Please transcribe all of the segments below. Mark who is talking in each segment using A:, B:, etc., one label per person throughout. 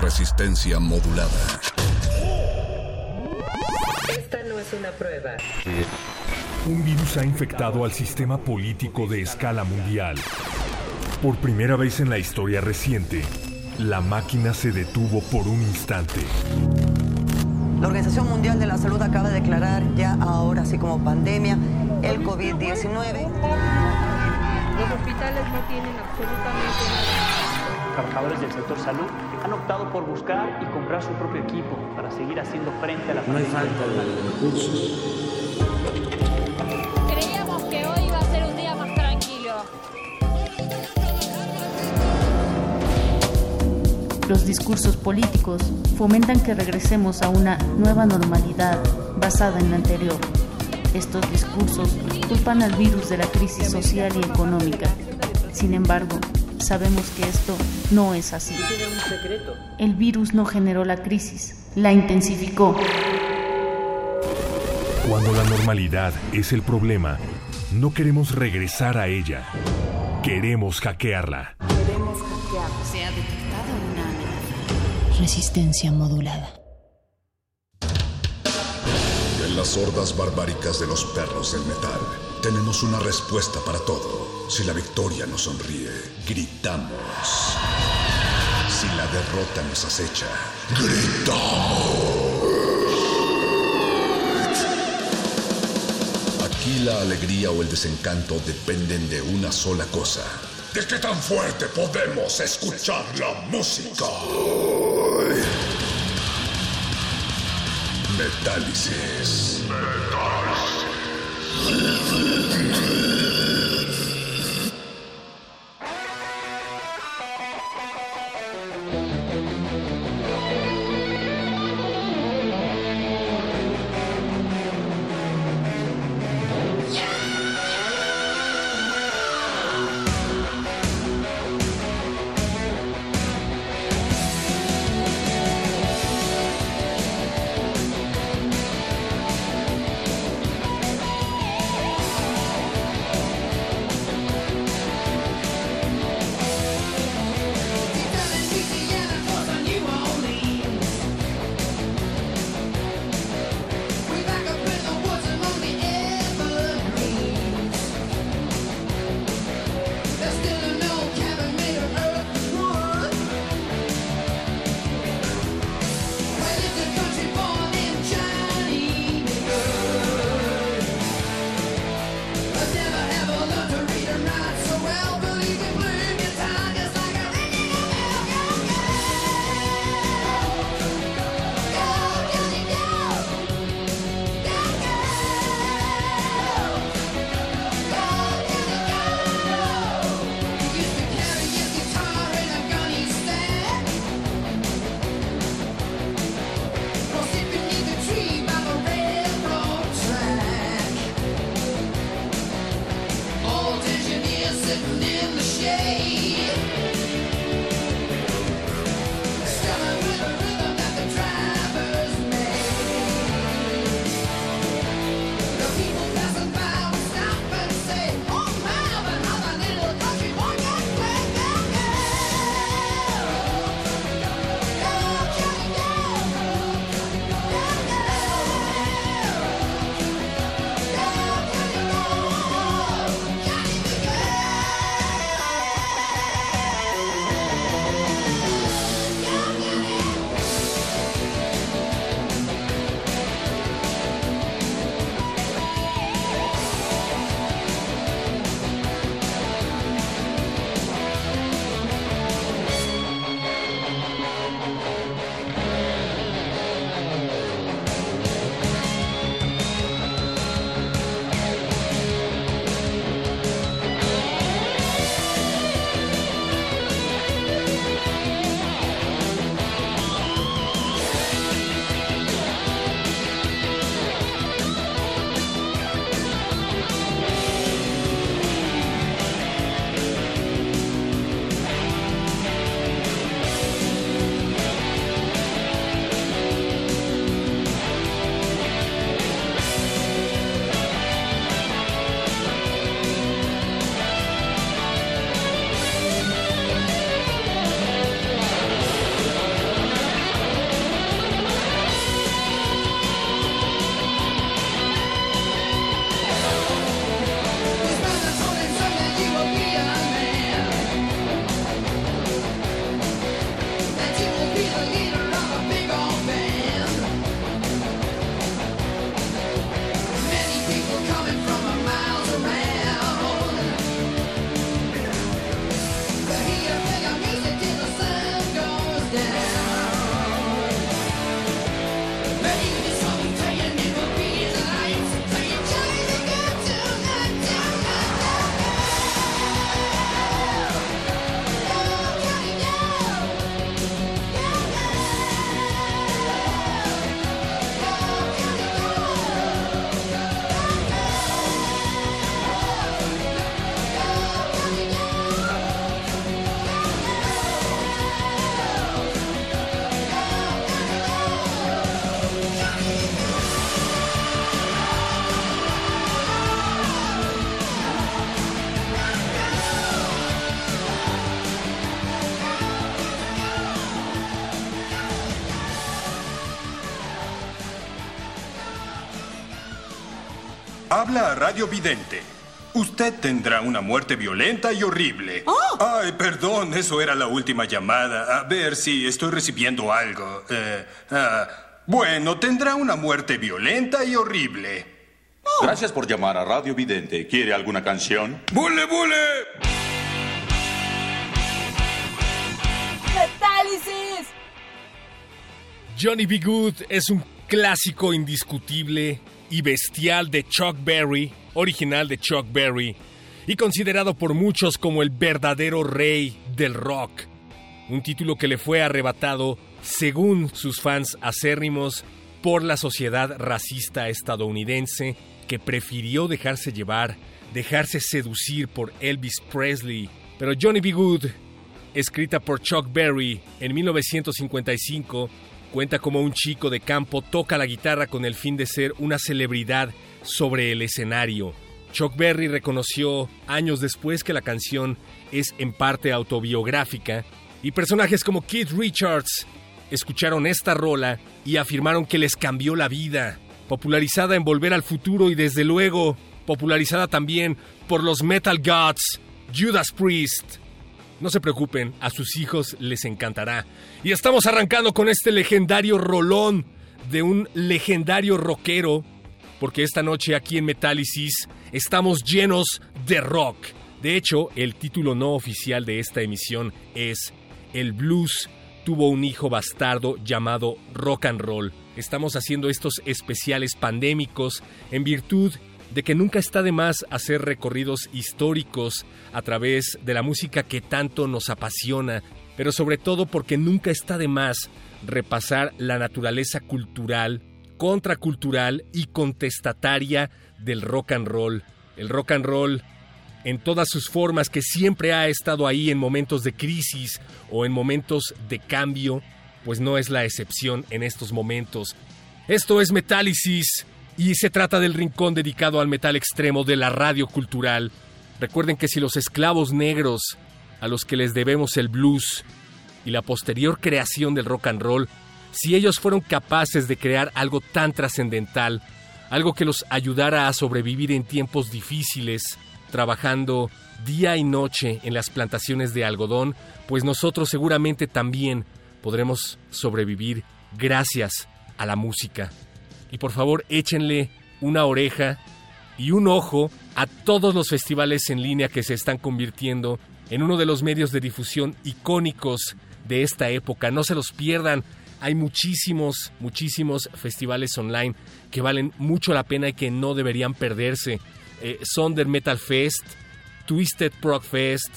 A: Resistencia modulada.
B: Esta no es una prueba.
C: Un virus ha infectado al sistema político de escala mundial. Por primera vez en la historia reciente, la máquina se detuvo por un instante.
D: La Organización Mundial de la Salud acaba de declarar ya ahora, así como pandemia, el COVID-19.
E: Los hospitales no tienen absolutamente nada.
F: Trabajadores del sector salud han optado por buscar y comprar su propio equipo para seguir haciendo frente a la
G: No hay
F: pandemia.
G: falta de recursos.
H: Creíamos que hoy iba a ser un día más tranquilo.
I: Los discursos políticos fomentan que regresemos a una nueva normalidad basada en la anterior. Estos discursos culpan al virus de la crisis social y económica. Sin embargo, sabemos que esto no es así.
F: Tiene un secreto.
I: El virus no generó la crisis, la intensificó.
C: Cuando la normalidad es el problema, no queremos regresar a ella. Queremos hackearla.
J: Se ha detectado una amenaza. Resistencia modulada.
A: En las hordas barbáricas de los perros del metal, tenemos una respuesta para todo. Si la victoria nos sonríe, gritamos. Si la derrota nos acecha, gritamos. Aquí la alegría o el desencanto dependen de una sola cosa. ¿De qué tan fuerte podemos escuchar la música? Metálisis.
K: Habla Radio Vidente. Usted tendrá una muerte violenta y horrible. Ay, perdón, eso era la última llamada. A ver si estoy recibiendo algo. Eh, ah, bueno, tendrá una muerte violenta y horrible.
L: Gracias por llamar a Radio Vidente. ¿Quiere alguna canción?
K: ¡Bule, bule!
M: ¡Metálisis!
C: Johnny B. Good es un clásico indiscutible y bestial de Chuck Berry, original de Chuck Berry, y considerado por muchos como el verdadero rey del rock. Un título que le fue arrebatado, según sus fans acérrimos, por la sociedad racista estadounidense que prefirió dejarse llevar, dejarse seducir por Elvis Presley. Pero Johnny B. Good, escrita por Chuck Berry en 1955, cuenta como un chico de campo toca la guitarra con el fin de ser una celebridad sobre el escenario. Chuck Berry reconoció años después que la canción es en parte autobiográfica y personajes como Keith Richards escucharon esta rola y afirmaron que les cambió la vida, popularizada en Volver al Futuro y desde luego popularizada también por los Metal Gods, Judas Priest. No se preocupen, a sus hijos les encantará. Y estamos arrancando con este legendario rolón de un legendario rockero, porque esta noche aquí en Metálisis estamos llenos de rock. De hecho, el título no oficial de esta emisión es El blues tuvo un hijo bastardo llamado rock and roll. Estamos haciendo estos especiales pandémicos en virtud de que nunca está de más hacer recorridos históricos a través de la música que tanto nos apasiona, pero sobre todo porque nunca está de más repasar la naturaleza cultural, contracultural y contestataria del rock and roll. El rock and roll en todas sus formas que siempre ha estado ahí en momentos de crisis o en momentos de cambio, pues no es la excepción en estos momentos. Esto es Metálisis y se trata del rincón dedicado al metal extremo de la radio cultural. Recuerden que si los esclavos negros, a los que les debemos el blues y la posterior creación del rock and roll, si ellos fueron capaces de crear algo tan trascendental, algo que los ayudara a sobrevivir en tiempos difíciles, trabajando día y noche en las plantaciones de algodón, pues nosotros seguramente también podremos sobrevivir gracias a la música. Y por favor échenle una oreja y un ojo a todos los festivales en línea que se están convirtiendo en uno de los medios de difusión icónicos de esta época. No se los pierdan. Hay muchísimos, muchísimos festivales online que valen mucho la pena y que no deberían perderse. Eh, Sonder Metal Fest, Twisted Prog Fest,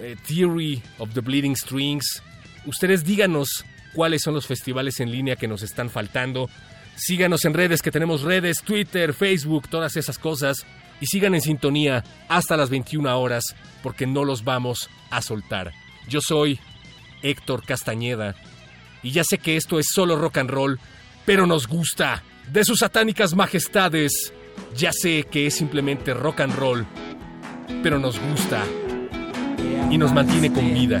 C: eh, Theory of the Bleeding Strings. Ustedes díganos cuáles son los festivales en línea que nos están faltando. Síganos en redes, que tenemos redes, Twitter, Facebook, todas esas cosas. Y sigan en sintonía hasta las 21 horas, porque no los vamos a soltar. Yo soy Héctor Castañeda. Y ya sé que esto es solo rock and roll, pero nos gusta. De sus satánicas majestades, ya sé que es simplemente rock and roll, pero nos gusta y nos mantiene con vida.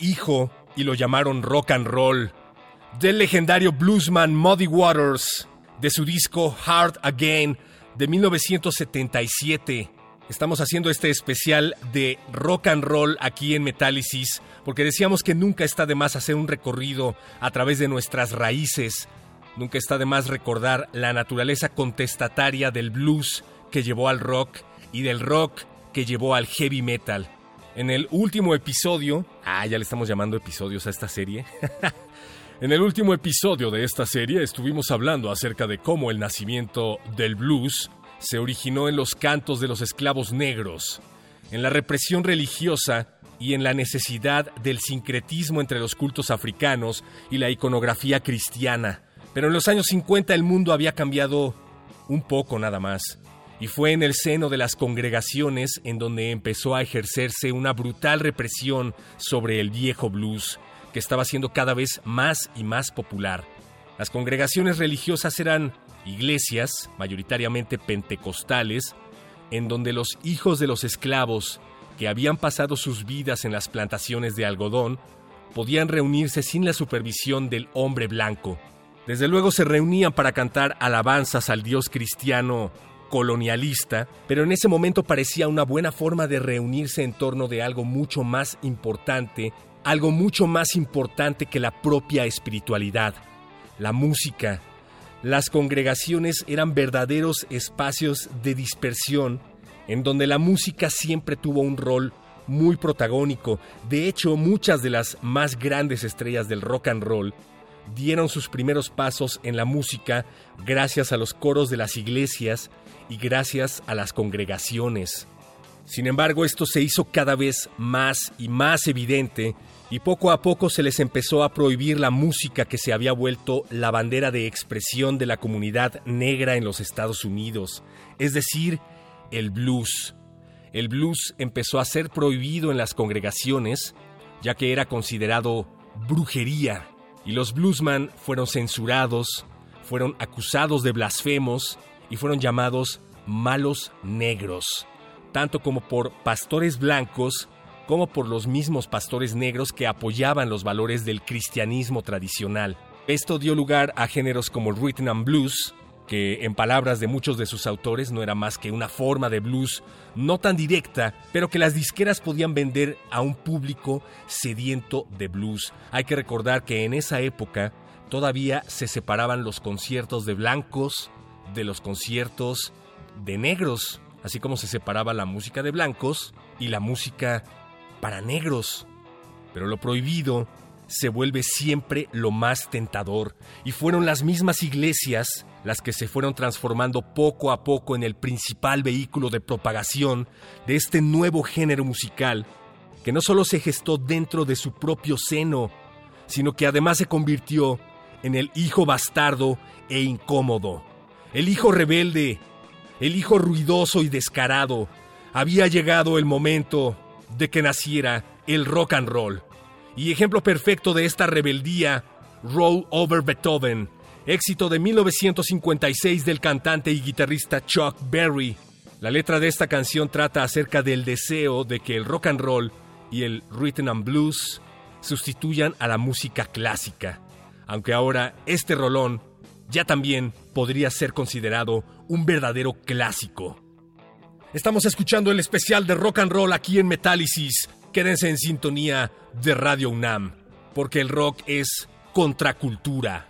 C: Hijo y lo llamaron rock and roll. Del legendario bluesman Muddy Waters, de su disco Hard Again de 1977. Estamos haciendo este especial de rock and roll aquí en Metálisis, porque decíamos que nunca está de más hacer un recorrido a través de nuestras raíces. Nunca está de más recordar la naturaleza contestataria del blues que llevó al rock y del rock que llevó al heavy metal. En el último episodio, ah, ya le estamos llamando episodios a esta serie. en el último episodio de esta serie estuvimos hablando acerca de cómo el nacimiento del blues se originó en los cantos de los esclavos negros, en la represión religiosa y en la necesidad del sincretismo entre los cultos africanos y la iconografía cristiana. Pero en los años 50 el mundo había cambiado un poco nada más. Y fue en el seno de las congregaciones en donde empezó a ejercerse una brutal represión sobre el viejo blues, que estaba siendo cada vez más y más popular. Las congregaciones religiosas eran iglesias, mayoritariamente pentecostales, en donde los hijos de los esclavos, que habían pasado sus vidas en las plantaciones de algodón, podían reunirse sin la supervisión del hombre blanco. Desde luego se reunían para cantar alabanzas al Dios cristiano colonialista, pero en ese momento parecía una buena forma de reunirse en torno de algo mucho más importante, algo mucho más importante que la propia espiritualidad, la música. Las congregaciones eran verdaderos espacios de dispersión en donde la música siempre tuvo un rol muy protagónico. De hecho, muchas de las más grandes estrellas del rock and roll dieron sus primeros pasos en la música gracias a los coros de las iglesias y gracias a las congregaciones. Sin embargo, esto se hizo cada vez más y más evidente y poco a poco se les empezó a prohibir la música que se había vuelto la bandera de expresión de la comunidad negra en los Estados Unidos, es decir, el blues. El blues empezó a ser prohibido en las congregaciones, ya que era considerado brujería, y los bluesman fueron censurados, fueron acusados de blasfemos y fueron llamados malos negros, tanto como por pastores blancos como por los mismos pastores negros que apoyaban los valores del cristianismo tradicional. Esto dio lugar a géneros como el rhythm and blues, que en palabras de muchos de sus autores no era más que una forma de blues no tan directa, pero que las disqueras podían vender a un público sediento de blues. Hay que recordar que en esa época todavía se separaban los conciertos de blancos de los conciertos de negros, así como se separaba la música de blancos y la música para negros. Pero lo prohibido se vuelve siempre lo más tentador, y fueron las mismas iglesias las que se fueron transformando poco a poco en el principal vehículo de propagación de este nuevo género musical, que no solo se gestó dentro de su propio seno, sino que además se convirtió en el hijo bastardo e incómodo, el hijo rebelde, el hijo ruidoso y descarado. Había llegado el momento de que naciera el rock and roll. Y ejemplo perfecto de esta rebeldía, Roll Over Beethoven, éxito de 1956 del cantante y guitarrista Chuck Berry. La letra de esta canción trata acerca del deseo de que el rock and roll y el rhythm and blues sustituyan a la música clásica, aunque ahora este rolón ya también podría ser considerado un verdadero clásico. Estamos escuchando el especial de rock and roll aquí en Metálisis. Quédense en sintonía de Radio UNAM, porque el rock es contracultura.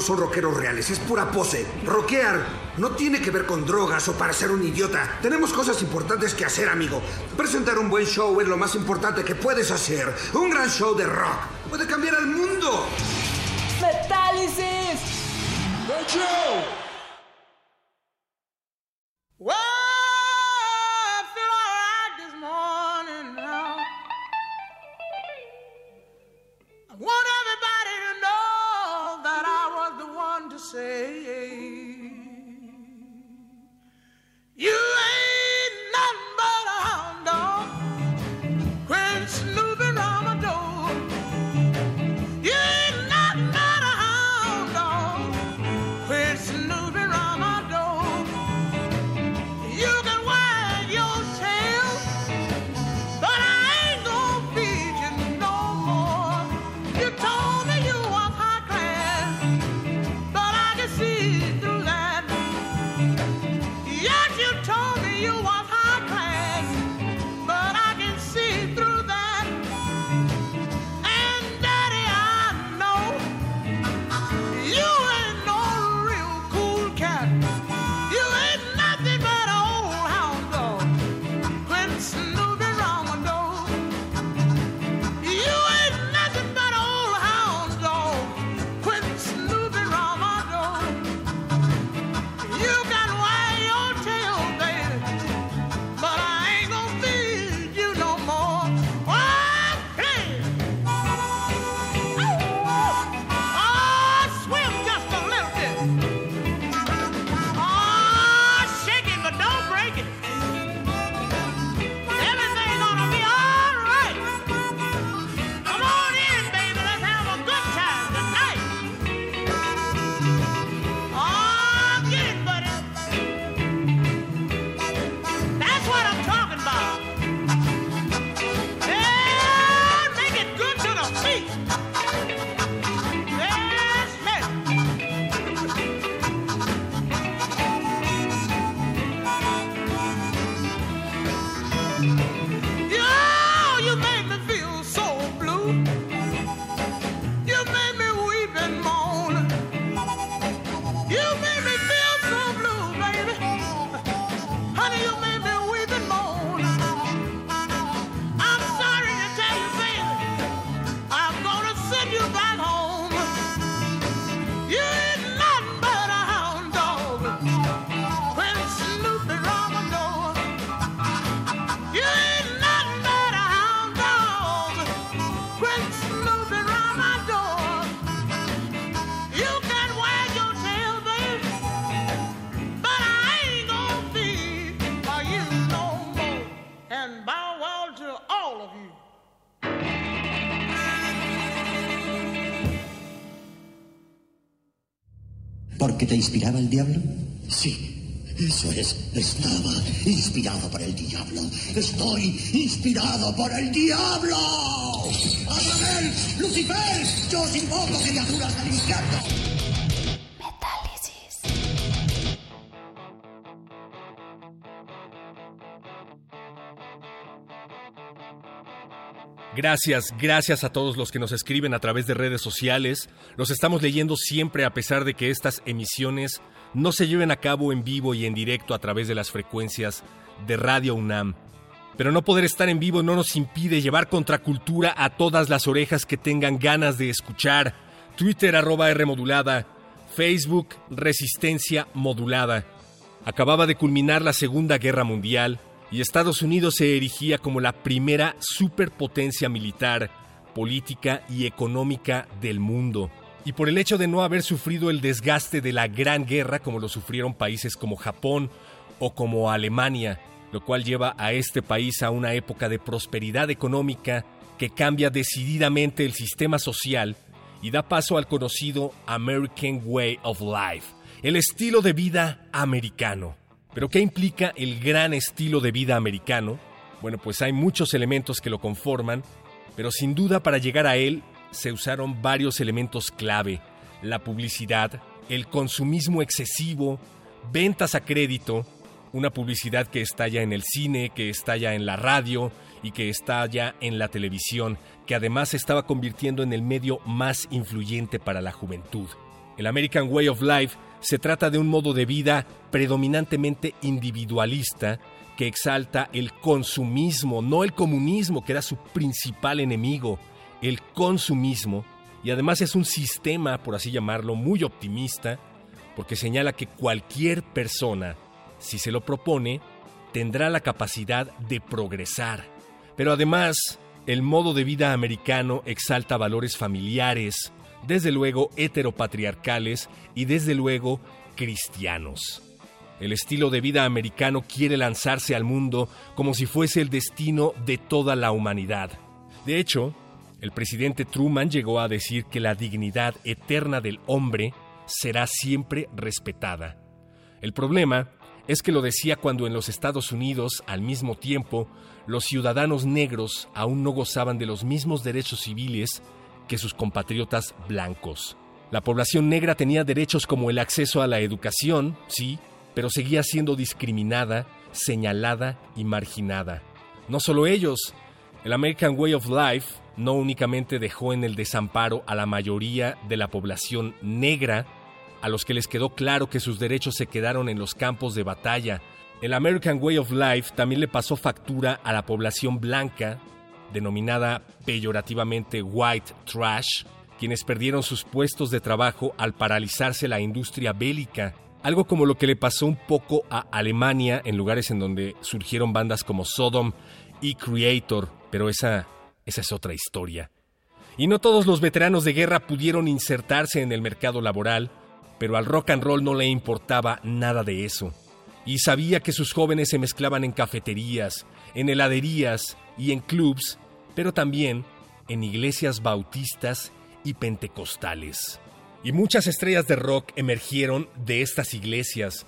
N: No son rockeros reales, es pura pose. Rockear no tiene que ver con drogas o para ser un idiota. Tenemos cosas importantes que hacer, amigo. Presentar un buen show es lo más importante que puedes hacer. Un gran show de rock puede cambiar al mundo.
M: Metálisis. The Joe. Say, You
O: te inspiraba el diablo? Sí, eso es. Estaba inspirado por el diablo. Estoy inspirado por el diablo. ¡Azrael! ¡Lucifer! ¡Yo os invoco criaturas del infierno!
C: Gracias, gracias a todos los que nos escriben a través de redes sociales. Los estamos leyendo siempre a pesar de que estas emisiones no se lleven a cabo en vivo y en directo a través de las frecuencias de Radio UNAM. Pero no poder estar en vivo no nos impide llevar contracultura a todas las orejas que tengan ganas de escuchar. Twitter arroba R Facebook Resistencia modulada. Acababa de culminar la Segunda Guerra Mundial y Estados Unidos se erigía como la primera superpotencia militar, política y económica del mundo. Y por el hecho de no haber sufrido el desgaste de la Gran Guerra como lo sufrieron países como Japón o como Alemania, lo cual lleva a este país a una época de prosperidad económica que cambia decididamente el sistema social y da paso al conocido American Way of Life, el estilo de vida americano. Pero ¿qué implica el gran estilo de vida americano? Bueno, pues hay muchos elementos que lo conforman, pero sin duda para llegar a él se usaron varios elementos clave. La publicidad, el consumismo excesivo, ventas a crédito, una publicidad que estalla en el cine, que estalla en la radio y que estalla en la televisión, que además se estaba convirtiendo en el medio más influyente para la juventud. El American Way of Life se trata de un modo de vida predominantemente individualista que exalta el consumismo, no el comunismo, que era su principal enemigo, el consumismo, y además es un sistema, por así llamarlo, muy optimista, porque señala que cualquier persona, si se lo propone, tendrá la capacidad de progresar. Pero además, el modo de vida americano exalta valores familiares, desde luego heteropatriarcales y desde luego cristianos. El estilo de vida americano quiere lanzarse al mundo como si fuese el destino de toda la humanidad. De hecho, el presidente Truman llegó a decir que la dignidad eterna del hombre será siempre respetada. El problema es que lo decía cuando en los Estados Unidos, al mismo tiempo, los ciudadanos negros aún no gozaban de los mismos derechos civiles que sus compatriotas blancos. La población negra tenía derechos como el acceso a la educación, sí, pero seguía siendo discriminada, señalada y marginada. No solo ellos, el American Way of Life no únicamente dejó en el desamparo a la mayoría de la población negra, a los que les quedó claro que sus derechos se quedaron en los campos de batalla. El American Way of Life también le pasó factura a la población blanca, denominada peyorativamente white trash, quienes perdieron sus puestos de trabajo al paralizarse la industria bélica, algo como lo que le pasó un poco a Alemania en lugares en donde surgieron bandas como Sodom y Creator, pero esa, esa es otra historia. Y no todos los veteranos de guerra pudieron insertarse en el mercado laboral, pero al rock and roll no le importaba nada de eso. Y sabía que sus jóvenes se mezclaban en cafeterías, en heladerías y en clubs, pero también en iglesias bautistas y pentecostales. Y muchas estrellas de rock emergieron de estas iglesias,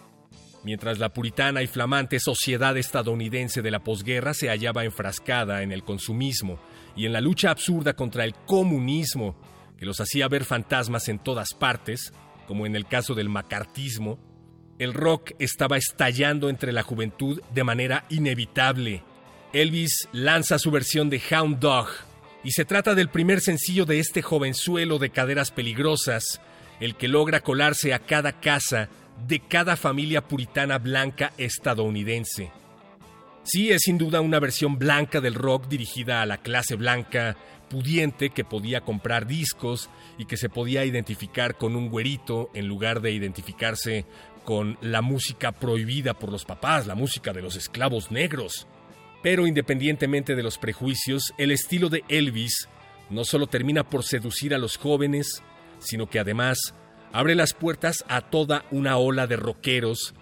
C: mientras la puritana y flamante sociedad estadounidense de la posguerra se hallaba enfrascada en el consumismo y en la lucha absurda contra el comunismo, que los hacía ver fantasmas en todas partes, como en el caso del macartismo, el rock estaba estallando entre la juventud de manera inevitable. Elvis lanza su versión de Hound Dog, y se trata del primer sencillo de este jovenzuelo de caderas peligrosas, el que logra colarse a cada casa de cada familia puritana blanca estadounidense. Sí, es sin duda una versión blanca del rock dirigida a la clase blanca pudiente que podía comprar discos y que se podía identificar con un güerito en lugar de identificarse con la música prohibida por los papás, la música de los esclavos negros. Pero independientemente de los prejuicios, el estilo de Elvis no solo termina por seducir a los jóvenes, sino que además abre las puertas a toda una ola de rockeros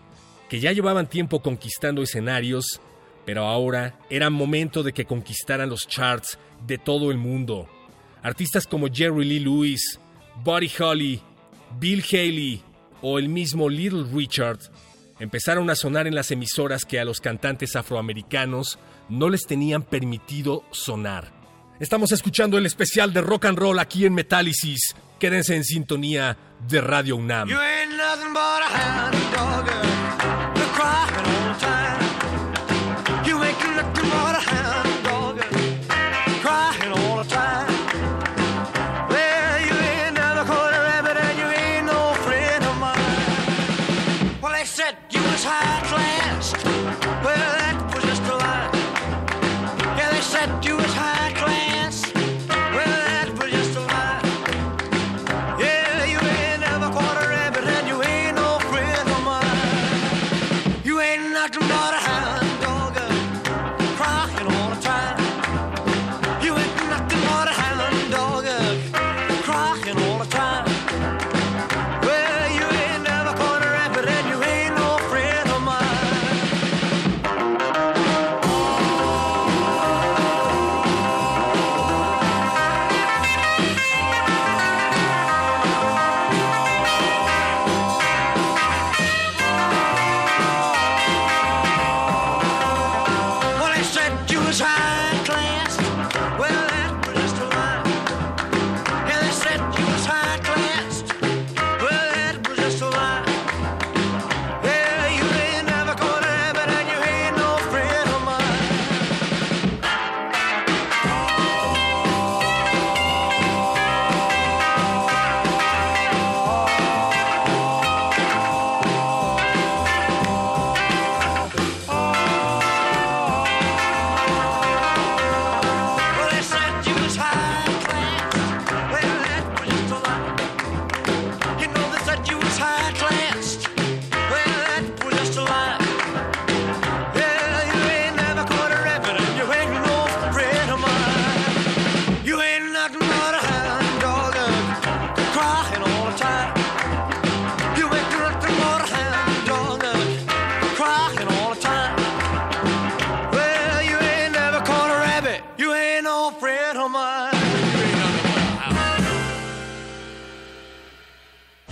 C: que ya llevaban tiempo conquistando escenarios, Pero ahora era momento de que conquistaran los charts de todo el mundo. Artistas como Jerry Lee Lewis, Buddy Holly, Bill Haley o el mismo Little Richard empezaron a sonar en las emisoras que a los cantantes afroamericanos no les tenían permitido sonar. Estamos escuchando el especial de rock and roll aquí en Metálisis. Quédense en sintonía de Radio UNAM.
P: You ain't nothing but a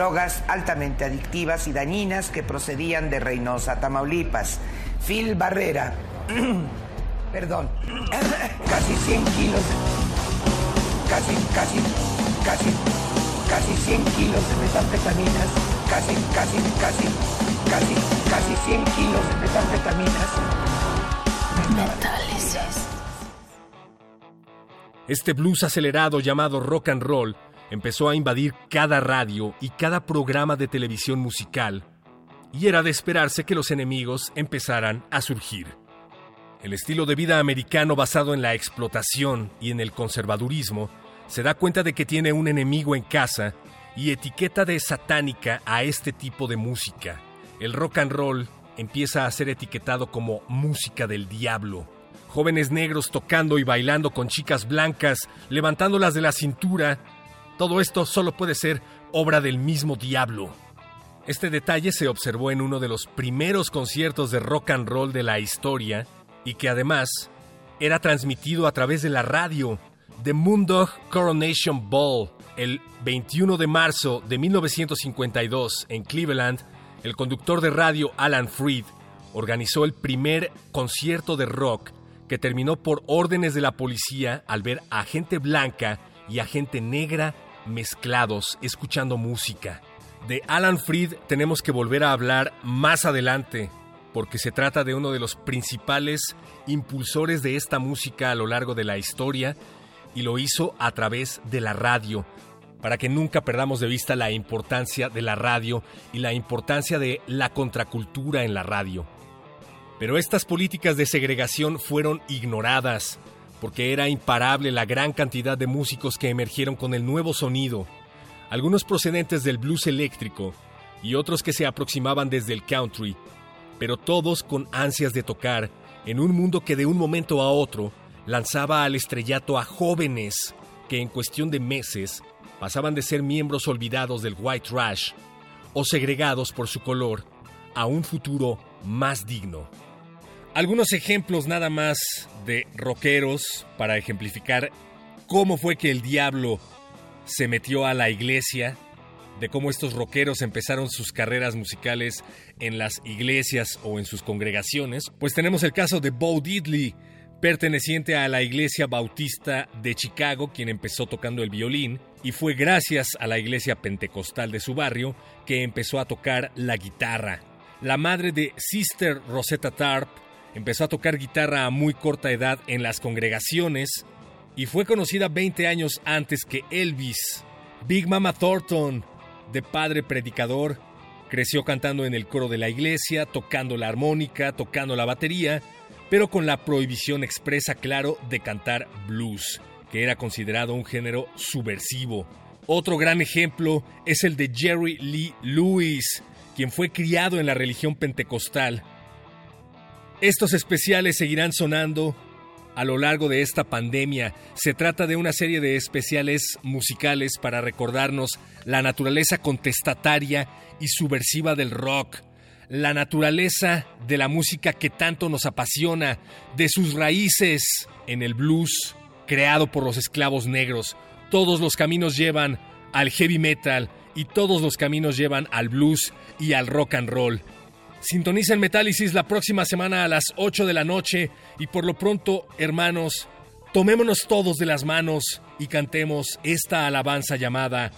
Q: Drogas altamente adictivas y dañinas que procedían de Reynosa, Tamaulipas. Phil Barrera, perdón, casi 100 kilos, casi, casi, casi, casi 100 kilos de metanfetaminas, casi, casi, casi, casi, casi 100 kilos de metanfetaminas.
R: Metálisis.
C: Este blues acelerado llamado rock and roll empezó a invadir cada radio y cada programa de televisión musical, y era de esperarse que los enemigos empezaran a surgir. El estilo de vida americano basado en la explotación y en el conservadurismo se da cuenta de que tiene un enemigo en casa y etiqueta de satánica a este tipo de música. El rock and roll empieza a ser etiquetado como música del diablo. Jóvenes negros tocando y bailando con chicas blancas, levantándolas de la cintura. Todo esto solo puede ser obra del mismo diablo. Este detalle se observó en uno de los primeros conciertos de rock and roll de la historia y que además era transmitido a través de la radio, The Moondog Coronation Ball, el 21 de marzo de 1952 en Cleveland. El conductor de radio Alan Freed organizó el primer concierto de rock que terminó por órdenes de la policía al ver a gente blanca y a gente negra mezclados escuchando música. De Alan Freed tenemos que volver a hablar más adelante, porque se trata de uno de los principales impulsores de esta música a lo largo de la historia y lo hizo a través de la radio, para que nunca perdamos de vista la importancia de la radio y la importancia de la contracultura en la radio. Pero estas políticas de segregación fueron ignoradas, porque era imparable la gran cantidad de músicos que emergieron con el nuevo sonido, algunos procedentes del blues eléctrico y otros que se aproximaban desde el country, pero todos con ansias de tocar en un mundo que de un momento a otro lanzaba al estrellato a jóvenes que en cuestión de meses pasaban de ser miembros olvidados del white trash o segregados por su color a un futuro más digno. Algunos ejemplos nada más de rockeros para ejemplificar cómo fue que el diablo se metió a la iglesia, de cómo estos rockeros empezaron sus carreras musicales en las iglesias o en sus congregaciones, pues tenemos el caso de Bo Diddley, perteneciente a la Iglesia Bautista de Chicago, quien empezó tocando el violín, y fue gracias a la iglesia pentecostal de su barrio que empezó a tocar la guitarra. La madre de Sister Rosetta Tarp empezó a tocar guitarra a muy corta edad en las congregaciones y fue conocida 20 años antes que Elvis. Big Mama Thornton, de padre predicador, creció cantando en el coro de la iglesia, tocando la armónica, tocando la batería, pero con la prohibición expresa, claro, de cantar blues, que era considerado un género subversivo. Otro gran ejemplo es el de Jerry Lee Lewis, quien fue criado en la religión pentecostal. Estos especiales seguirán sonando a lo largo de esta pandemia. Se trata de una serie de especiales musicales para recordarnos la naturaleza contestataria y subversiva del rock, la naturaleza de la música que tanto nos apasiona, de sus raíces en el blues creado por los esclavos negros. Todos los caminos llevan al heavy metal y todos los caminos llevan al blues y al rock and roll. Sintonicen Metálisis la próxima semana a las 8 de la noche y por lo pronto, hermanos, tomémonos todos de las manos y cantemos esta alabanza llamada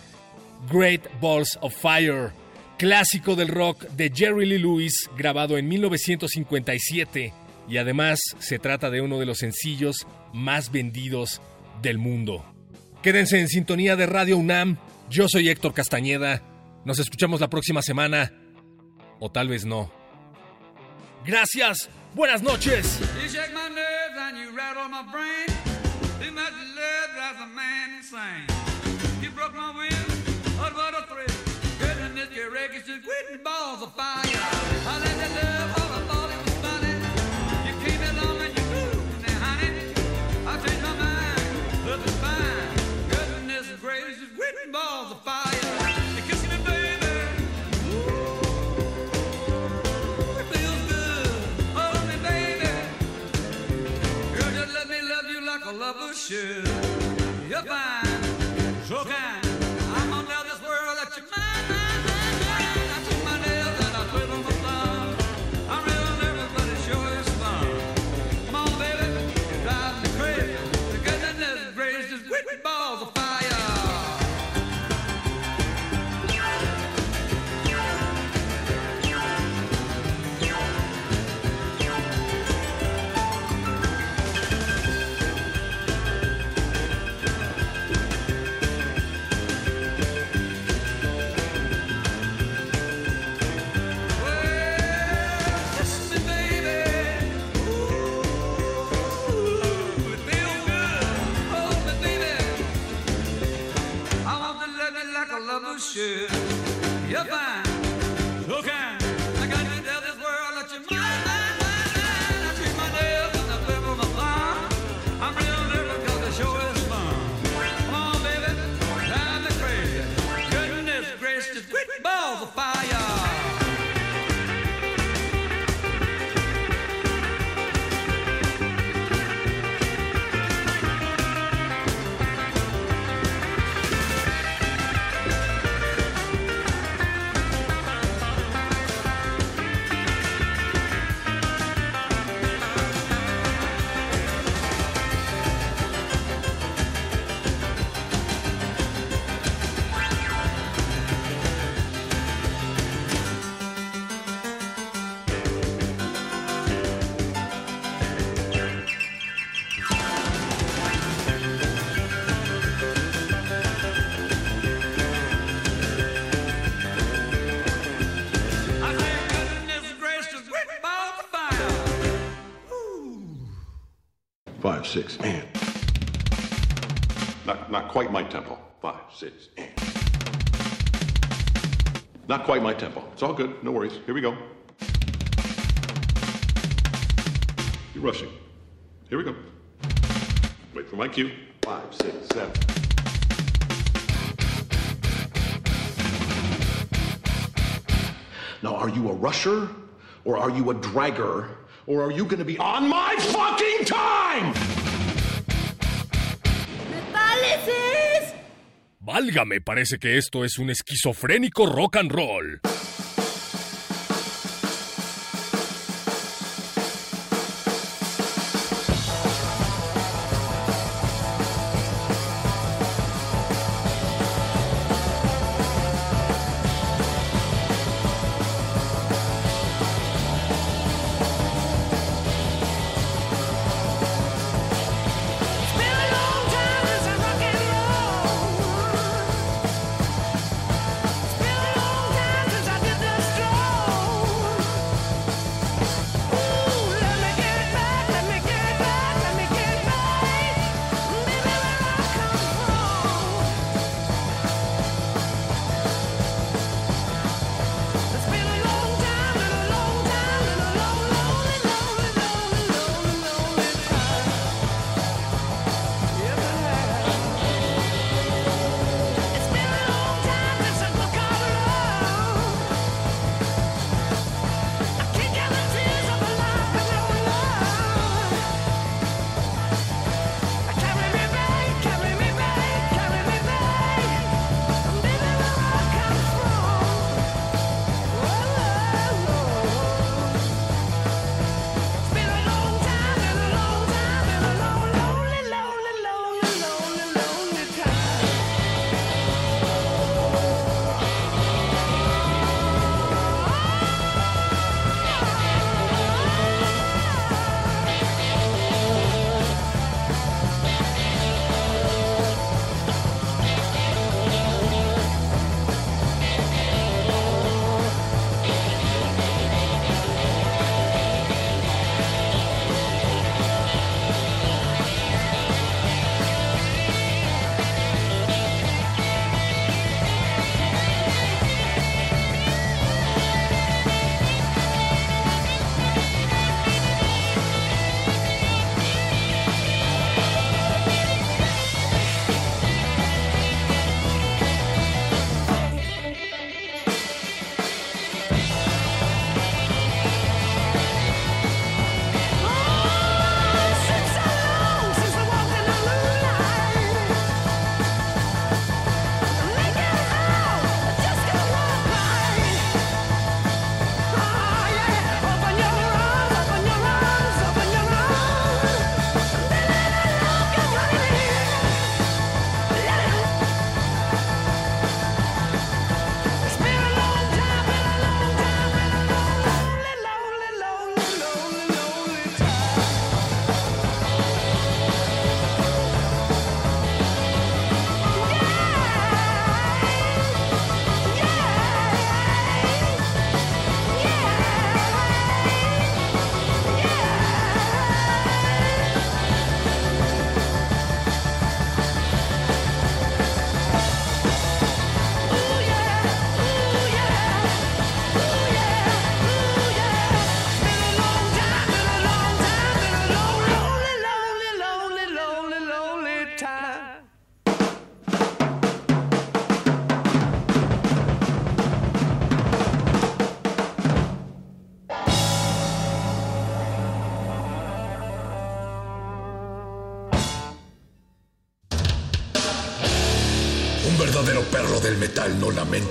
C: Great Balls of Fire, clásico del rock de Jerry Lee Lewis, grabado en 1957, y además se trata de uno de los sencillos más vendidos del mundo. Quédense en sintonía de Radio UNAM, yo soy Héctor Castañeda, nos escuchamos la próxima semana, o tal vez no. Gracias, buenas noches.
M: You shake my nerves and you rattle my brain. Too much love drives a man insane. You broke my will, oh, what a thrill. Goodness, your records just quitting balls of fire. should,
S: you'll find Not quite my tempo. It's all good. No worries. Here we go. You're rushing. Here we go. Wait for my cue. Five, six, seven. Now, are you a rusher? Or are you a dragger? Or are you going to be on my fucking time?
C: Válgame, parece que esto es un esquizofrénico rock and roll.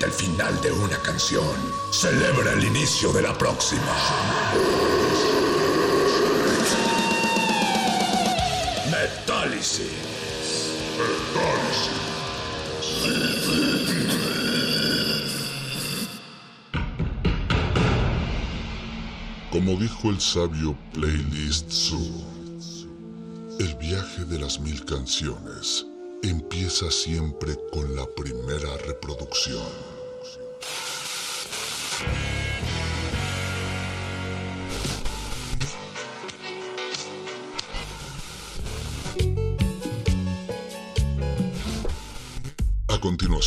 A: El final de una canción. Celebra el inicio de la próxima. Metálisis.
P: Como dijo el sabio Playlist Zoo, el viaje de las mil canciones empieza siempre con la primera reproducción.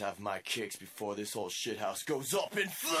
P: I want to do is have my kicks before this whole shithouse goes up in flames.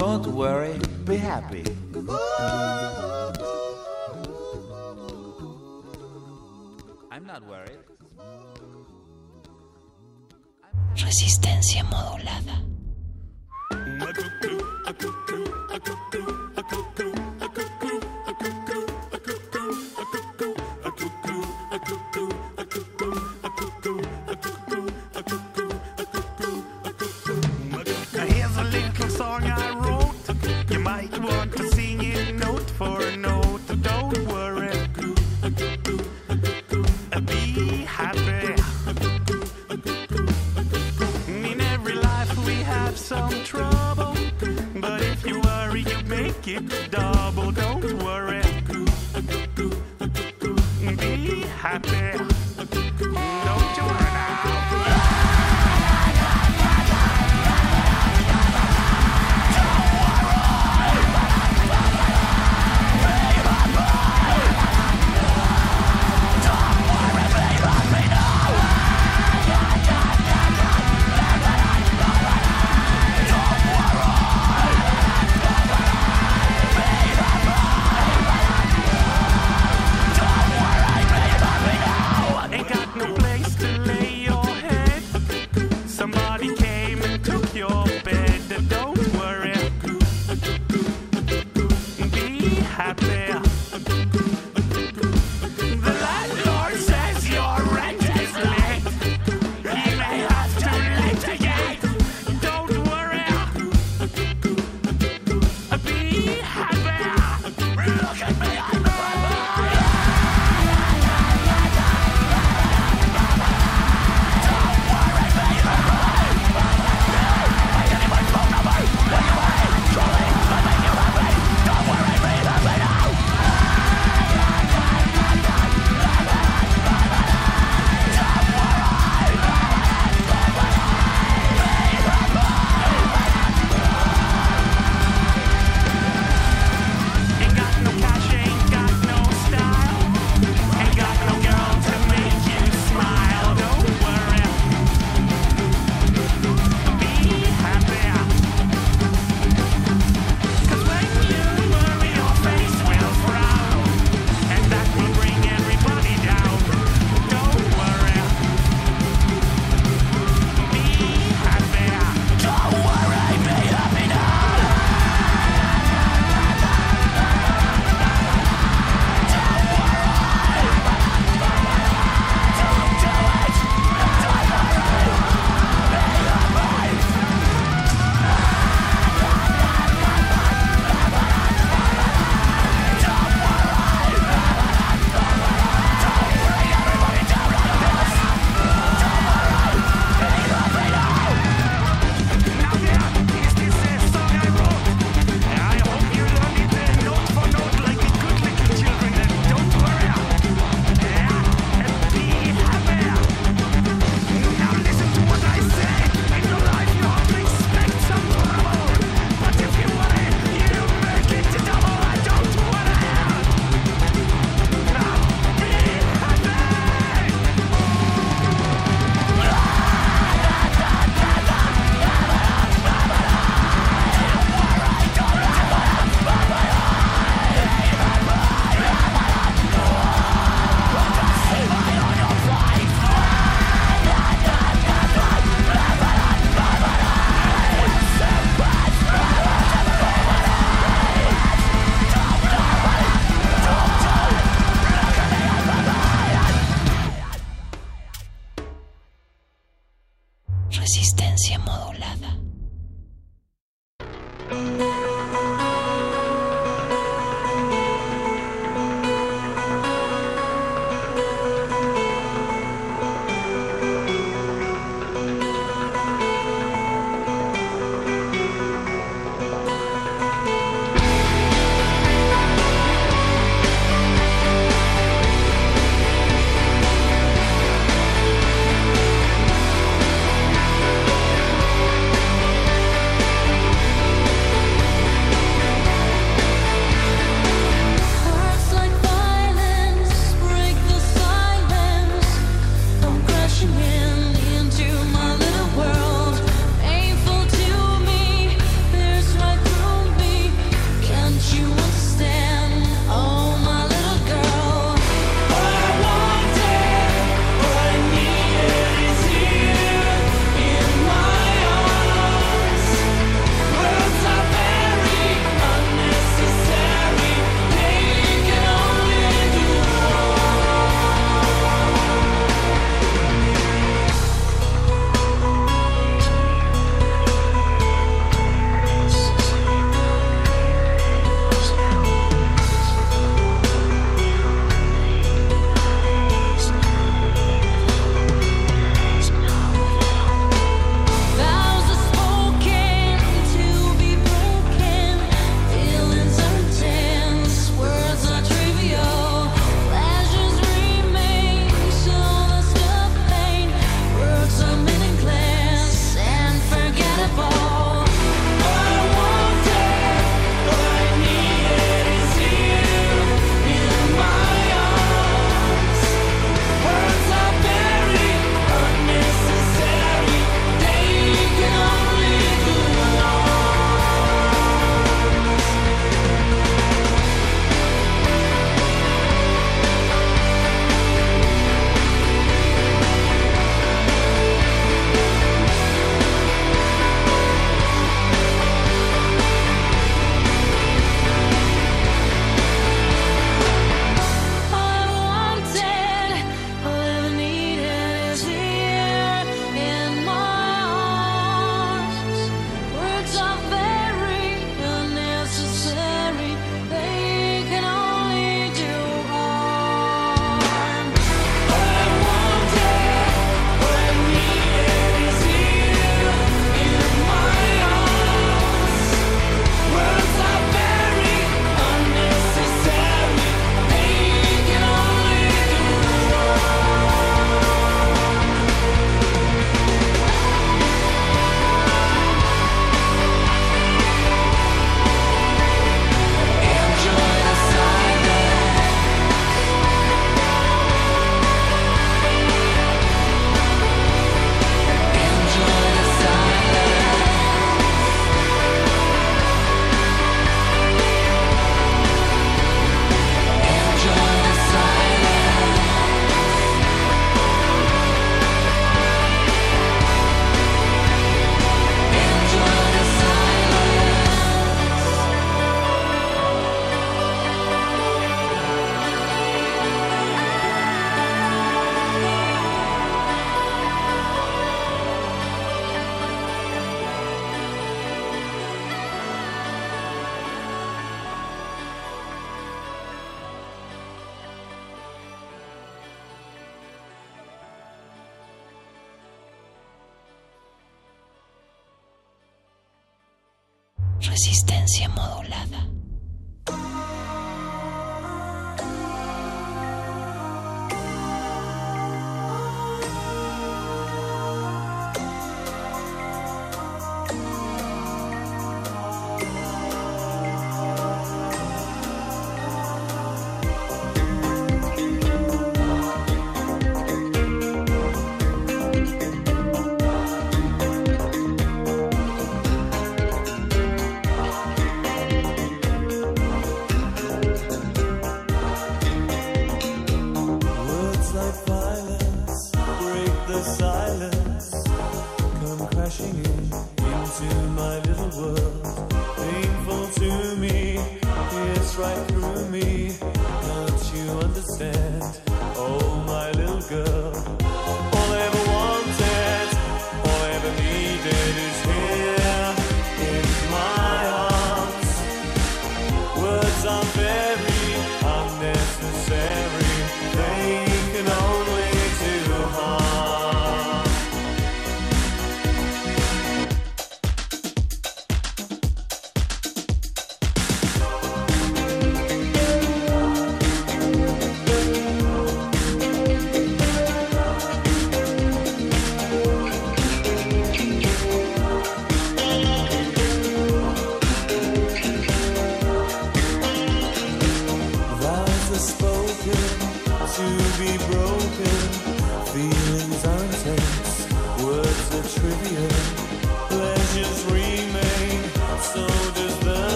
T: Don't worry, be happy. I'm not worried.
U: Resistencia modulada.
M: double
V: cup.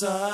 V: sun.